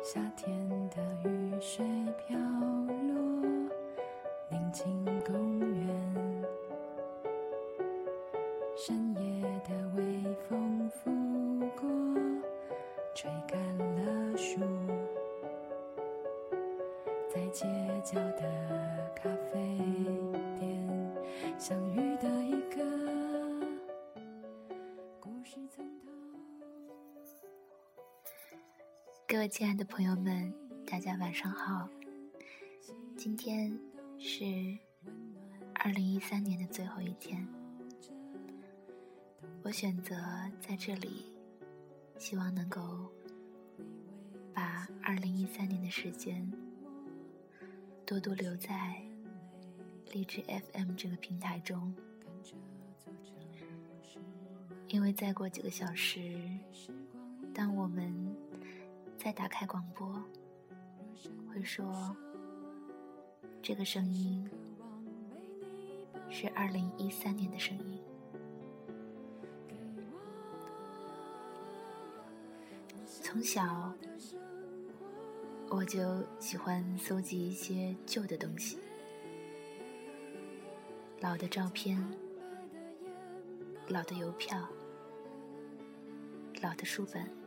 夏天的雨水飘落，宁静公园。深夜的微风拂过，吹干了树。在街角的咖啡店相遇的一个各位亲爱的朋友们，大家晚上好。今天是二零一三年的最后一天，我选择在这里，希望能够把二零一三年的时间多多留在荔枝 FM 这个平台中，因为再过几个小时，当我们再打开广播，会说这个声音是二零一三年的声音。从小我就喜欢搜集一些旧的东西，老的照片、老的邮票、老的书本。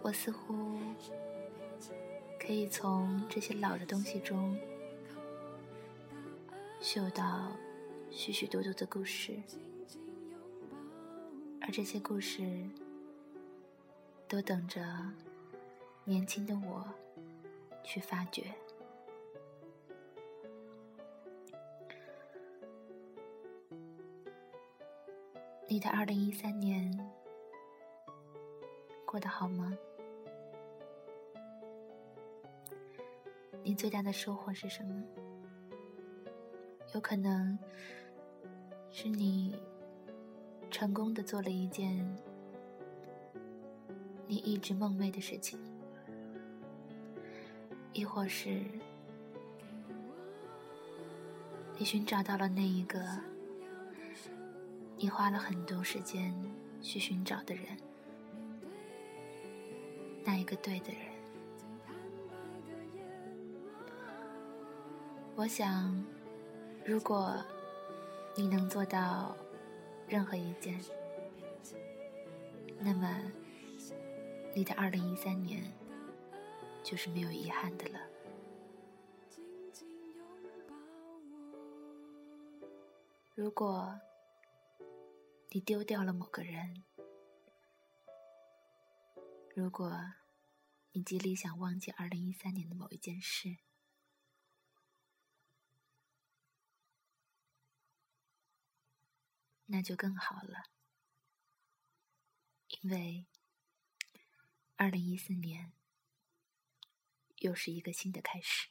我似乎可以从这些老的东西中嗅到许许多多的故事，而这些故事都等着年轻的我去发掘。你的二零一三年过得好吗？你最大的收获是什么？有可能是你成功的做了一件你一直梦寐的事情，亦或是你寻找到了那一个你花了很多时间去寻找的人，那一个对的人。我想，如果你能做到任何一件，那么你的二零一三年就是没有遗憾的了。如果你丢掉了某个人，如果你极力想忘记二零一三年的某一件事，那就更好了，因为二零一四年又是一个新的开始。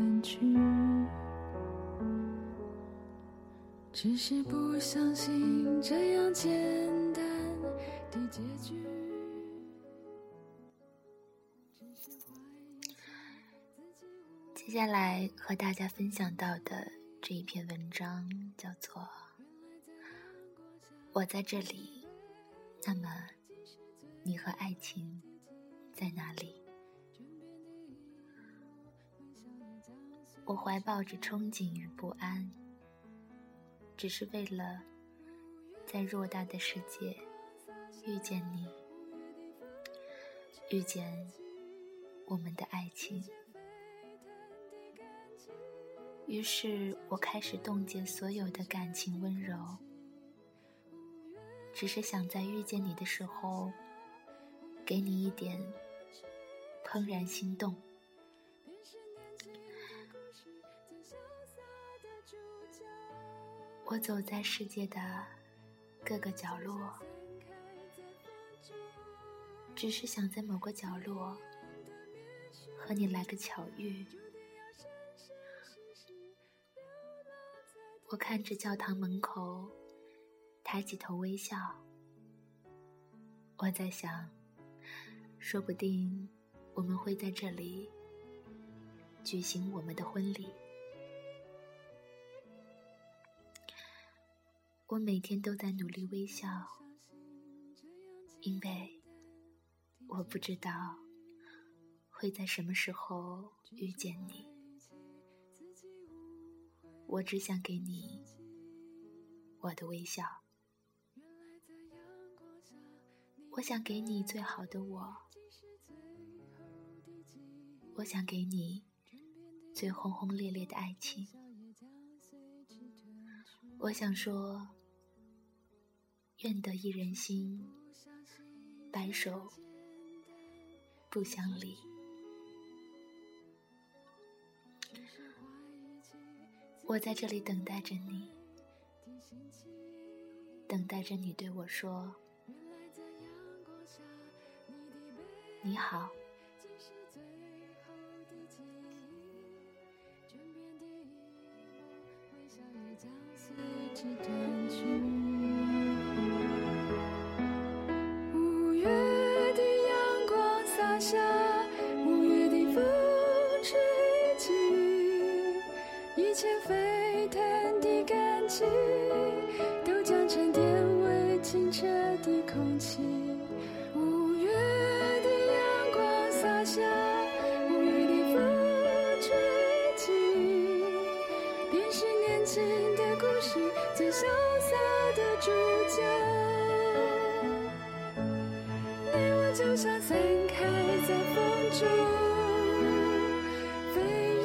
只是不相信这样简单的结局。接下来和大家分享到的这一篇文章叫做《我在这里》，那么你和爱情在哪里？我怀抱着憧憬与不安。只是为了在偌大的世界遇见你，遇见我们的爱情。于是我开始冻结所有的感情温柔，只是想在遇见你的时候，给你一点怦然心动。我走在世界的各个角落，只是想在某个角落和你来个巧遇。我看着教堂门口，抬起头微笑。我在想，说不定我们会在这里举行我们的婚礼。我每天都在努力微笑，因为我不知道会在什么时候遇见你。我只想给你我的微笑，我想给你最好的我，我想给你最轰轰烈烈的爱情，我想说，愿得一人心，白首不相离。我在这里等待着你，等待着你对我说：“你好。”下，五月的风吹起，一切沸腾的感情，都将沉淀为清澈的空气。五月的阳光洒下，五月的风吹起，便是年轻的故事最潇洒的主角。就像散开在风中飞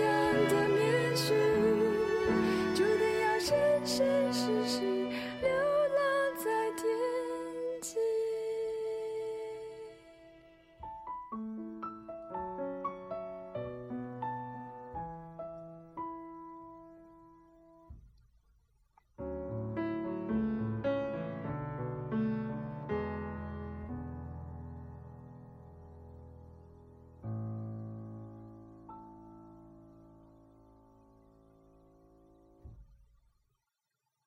扬的棉絮，注定要生生世世。